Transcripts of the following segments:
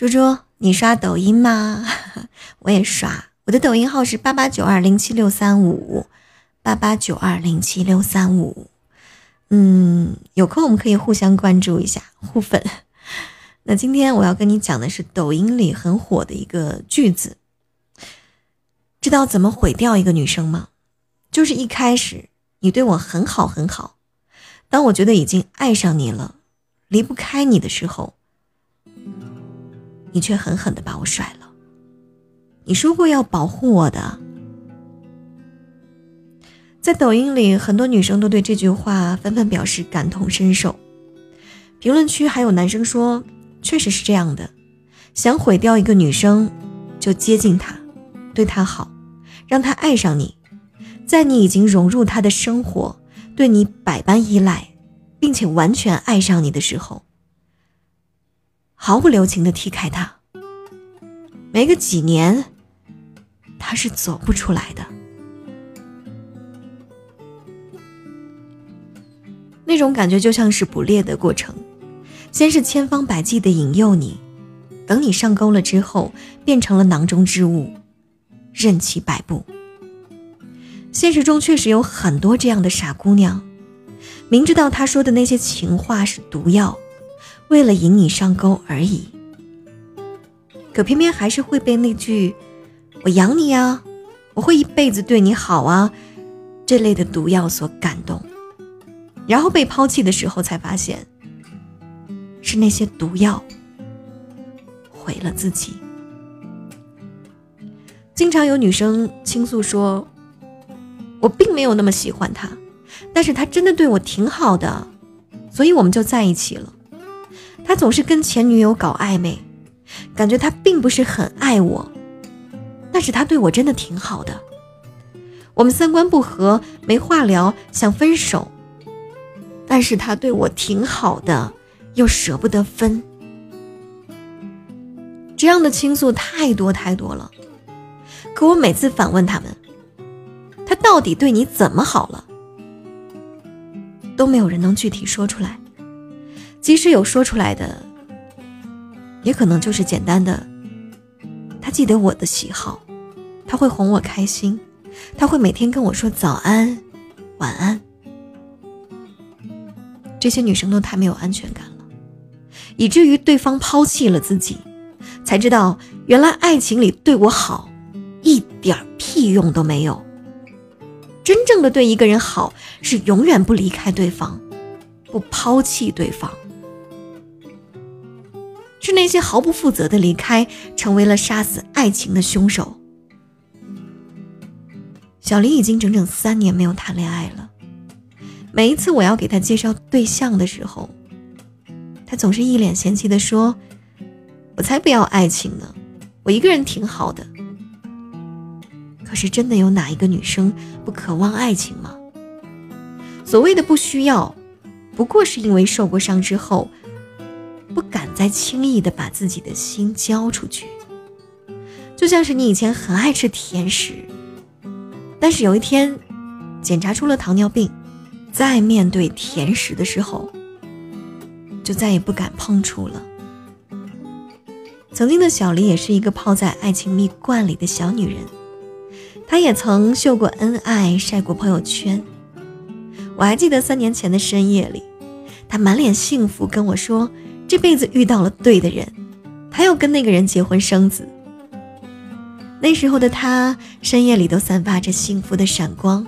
猪猪，你刷抖音吗？我也刷，我的抖音号是八八九二零七六三五八八九二零七六三五。嗯，有空我们可以互相关注一下，互粉。那今天我要跟你讲的是抖音里很火的一个句子。知道怎么毁掉一个女生吗？就是一开始你对我很好很好，当我觉得已经爱上你了，离不开你的时候，你却狠狠的把我甩了。你说过要保护我的，在抖音里，很多女生都对这句话纷纷表示感同身受。评论区还有男生说。确实是这样的，想毁掉一个女生，就接近她，对她好，让她爱上你，在你已经融入她的生活，对你百般依赖，并且完全爱上你的时候，毫不留情的踢开他。没个几年，他是走不出来的。那种感觉就像是捕猎的过程。先是千方百计的引诱你，等你上钩了之后，变成了囊中之物，任其摆布。现实中确实有很多这样的傻姑娘，明知道他说的那些情话是毒药，为了引你上钩而已，可偏偏还是会被那句“我养你啊，我会一辈子对你好啊”这类的毒药所感动，然后被抛弃的时候才发现。是那些毒药毁了自己。经常有女生倾诉说：“我并没有那么喜欢他，但是他真的对我挺好的，所以我们就在一起了。他总是跟前女友搞暧昧，感觉他并不是很爱我，但是他对我真的挺好的。我们三观不合，没话聊，想分手，但是他对我挺好的。”又舍不得分，这样的倾诉太多太多了。可我每次反问他们，他到底对你怎么好了，都没有人能具体说出来。即使有说出来的，也可能就是简单的：他记得我的喜好，他会哄我开心，他会每天跟我说早安、晚安。这些女生都太没有安全感了。以至于对方抛弃了自己，才知道原来爱情里对我好，一点屁用都没有。真正的对一个人好，是永远不离开对方，不抛弃对方。是那些毫不负责的离开，成为了杀死爱情的凶手。小林已经整整三年没有谈恋爱了，每一次我要给他介绍对象的时候。他总是一脸嫌弃的说：“我才不要爱情呢，我一个人挺好的。”可是真的有哪一个女生不渴望爱情吗？所谓的不需要，不过是因为受过伤之后，再轻易的把自己的心交出去。就像是你以前很爱吃甜食，但是有一天检查出了糖尿病，在面对甜食的时候。就再也不敢碰触了。曾经的小黎也是一个泡在爱情蜜罐里的小女人，她也曾秀过恩爱，晒过朋友圈。我还记得三年前的深夜里，她满脸幸福跟我说，这辈子遇到了对的人，她要跟那个人结婚生子。那时候的她，深夜里都散发着幸福的闪光，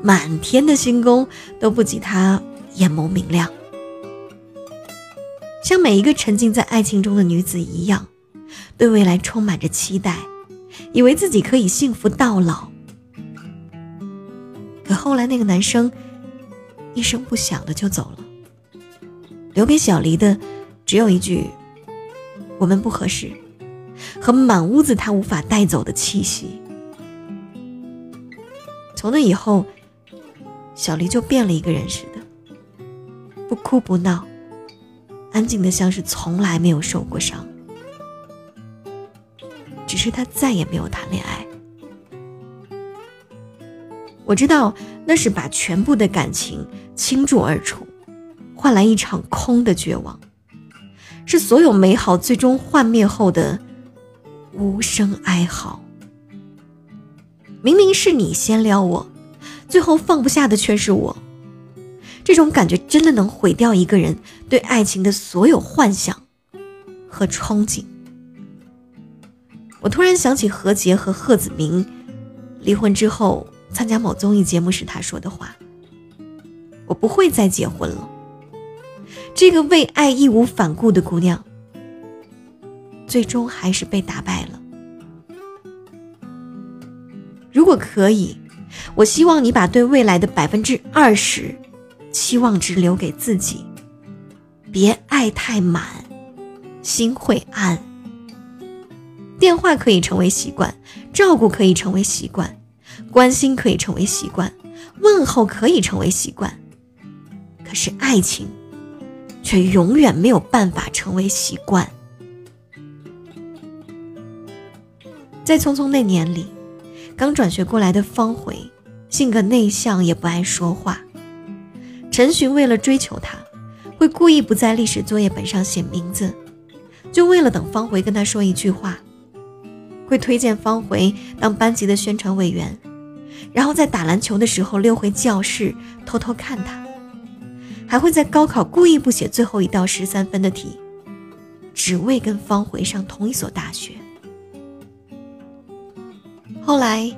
满天的星宫都不及她眼眸明亮。像每一个沉浸在爱情中的女子一样，对未来充满着期待，以为自己可以幸福到老。可后来那个男生一声不响的就走了，留给小黎的只有一句“我们不合适”和满屋子他无法带走的气息。从那以后，小黎就变了一个人似的，不哭不闹。安静的像是从来没有受过伤，只是他再也没有谈恋爱。我知道那是把全部的感情倾注而出，换来一场空的绝望。是所有美好最终幻灭后的无声哀嚎。明明是你先撩我，最后放不下的却是我。这种感觉真的能毁掉一个人对爱情的所有幻想和憧憬。我突然想起何洁和贺子铭离婚之后参加某综艺节目时他说的话：“我不会再结婚了。”这个为爱义无反顾的姑娘，最终还是被打败了。如果可以，我希望你把对未来的百分之二十期望值留给自己，别爱太满，心会暗。电话可以成为习惯，照顾可以成为习惯，关心可以成为习惯，问候可以成为习惯，可是爱情。却永远没有办法成为习惯。在《匆匆那年》里，刚转学过来的方茴，性格内向，也不爱说话。陈寻为了追求她，会故意不在历史作业本上写名字，就为了等方茴跟他说一句话。会推荐方茴当班级的宣传委员，然后在打篮球的时候溜回教室偷偷看他。还会在高考故意不写最后一道十三分的题，只为跟方茴上同一所大学。后来，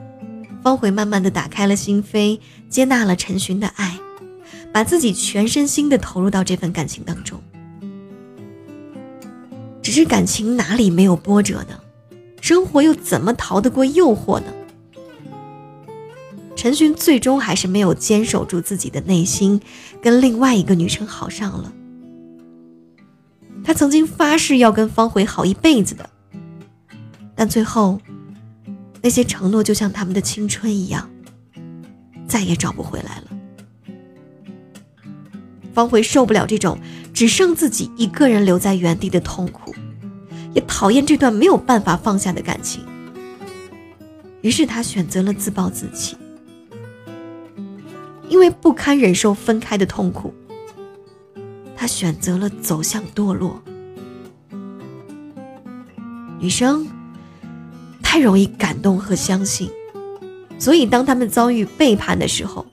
方茴慢慢的打开了心扉，接纳了陈寻的爱，把自己全身心的投入到这份感情当中。只是感情哪里没有波折呢？生活又怎么逃得过诱惑呢？陈寻最终还是没有坚守住自己的内心，跟另外一个女生好上了。他曾经发誓要跟方茴好一辈子的，但最后，那些承诺就像他们的青春一样，再也找不回来了。方茴受不了这种只剩自己一个人留在原地的痛苦，也讨厌这段没有办法放下的感情，于是他选择了自暴自弃。因为不堪忍受分开的痛苦，他选择了走向堕落。女生太容易感动和相信，所以当他们遭遇背叛的时候，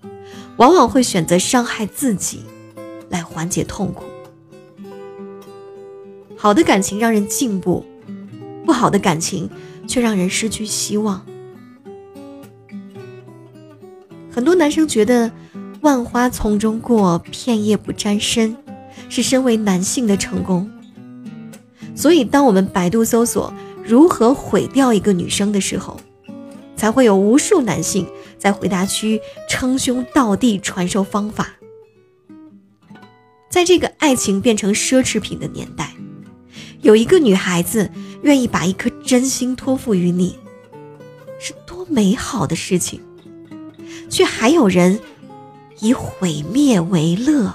往往会选择伤害自己来缓解痛苦。好的感情让人进步，不好的感情却让人失去希望。男生觉得。万花丛中过，片叶不沾身，是身为男性的成功。所以，当我们百度搜索如何毁掉一个女生的时候，才会有无数男性在回答区称兄道弟传授方法。在这个爱情变成奢侈品的年代，有一个女孩子愿意把一颗真心托付于你，是多美好的事情。却还有人。以毁灭为乐，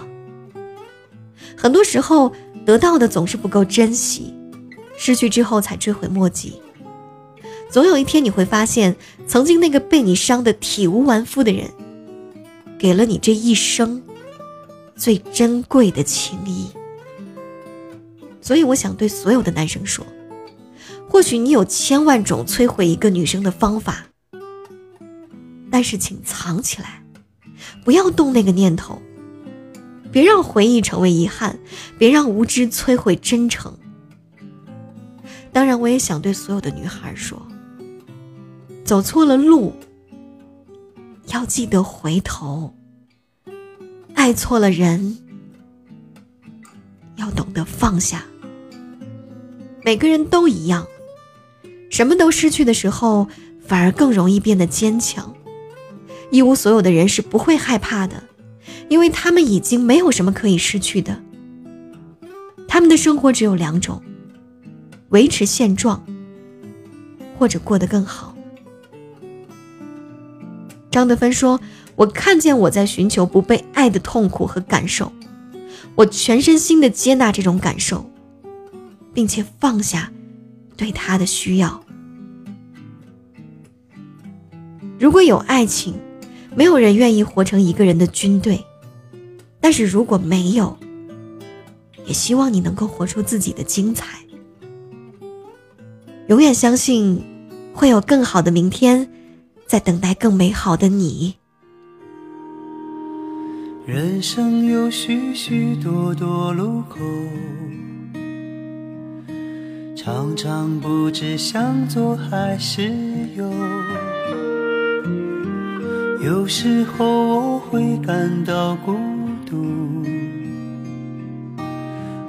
很多时候得到的总是不够珍惜，失去之后才追悔莫及。总有一天你会发现，曾经那个被你伤得体无完肤的人，给了你这一生最珍贵的情谊。所以，我想对所有的男生说：或许你有千万种摧毁一个女生的方法，但是请藏起来。不要动那个念头，别让回忆成为遗憾，别让无知摧毁真诚。当然，我也想对所有的女孩说：走错了路，要记得回头；爱错了人，要懂得放下。每个人都一样，什么都失去的时候，反而更容易变得坚强。一无所有的人是不会害怕的，因为他们已经没有什么可以失去的。他们的生活只有两种：维持现状，或者过得更好。张德芬说：“我看见我在寻求不被爱的痛苦和感受，我全身心的接纳这种感受，并且放下对他的需要。如果有爱情。”没有人愿意活成一个人的军队，但是如果没有，也希望你能够活出自己的精彩。永远相信，会有更好的明天，在等待更美好的你。人生有许许多多路口，常常不知向左还是右。有时候我会感到孤独，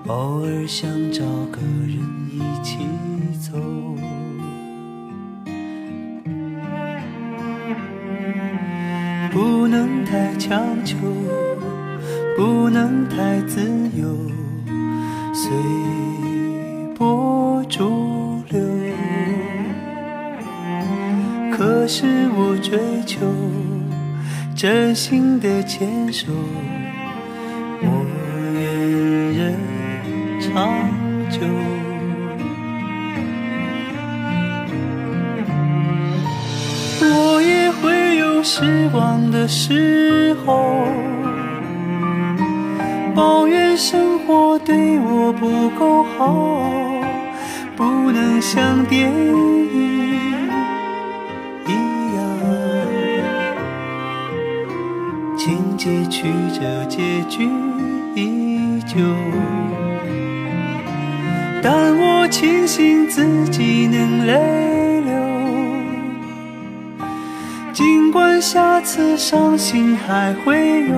偶尔想找个人一起走。不能太强求，不能太自由，随波逐流。可是我追求。真心的牵手，我愿人长久。我也会有失望的时候，抱怨生活对我不够好，不能像电影。情节曲折，结局依旧，但我庆幸自己能泪流。尽管下次伤心还会有，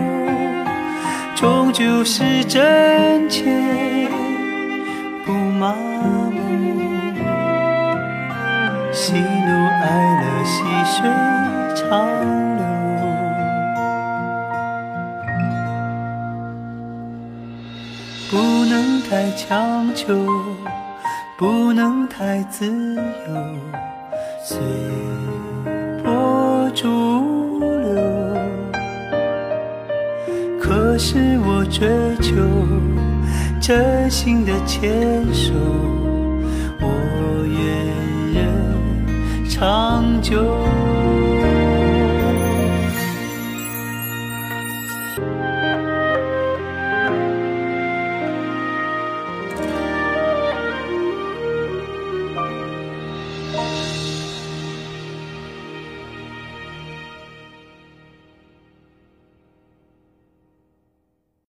终究是真切，不麻木。喜怒哀乐，细水长不能太强求，不能太自由，随波逐流。可是我追求真心的牵手，我愿人长久。